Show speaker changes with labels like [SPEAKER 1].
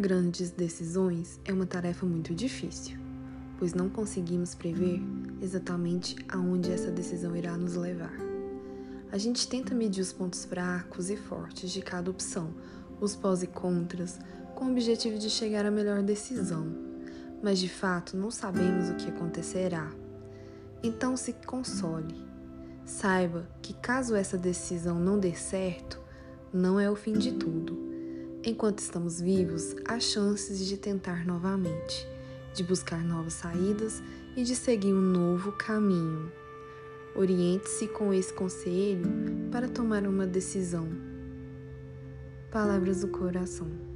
[SPEAKER 1] grandes decisões é uma tarefa muito difícil, pois não conseguimos prever exatamente aonde essa decisão irá nos levar. A gente tenta medir os pontos fracos e fortes de cada opção, os pós e contras, com o objetivo de chegar à melhor decisão, mas de fato não sabemos o que acontecerá. Então se console. Saiba que caso essa decisão não dê certo, não é o fim de tudo Enquanto estamos vivos, há chances de tentar novamente, de buscar novas saídas e de seguir um novo caminho. Oriente-se com esse conselho para tomar uma decisão. Palavras do coração.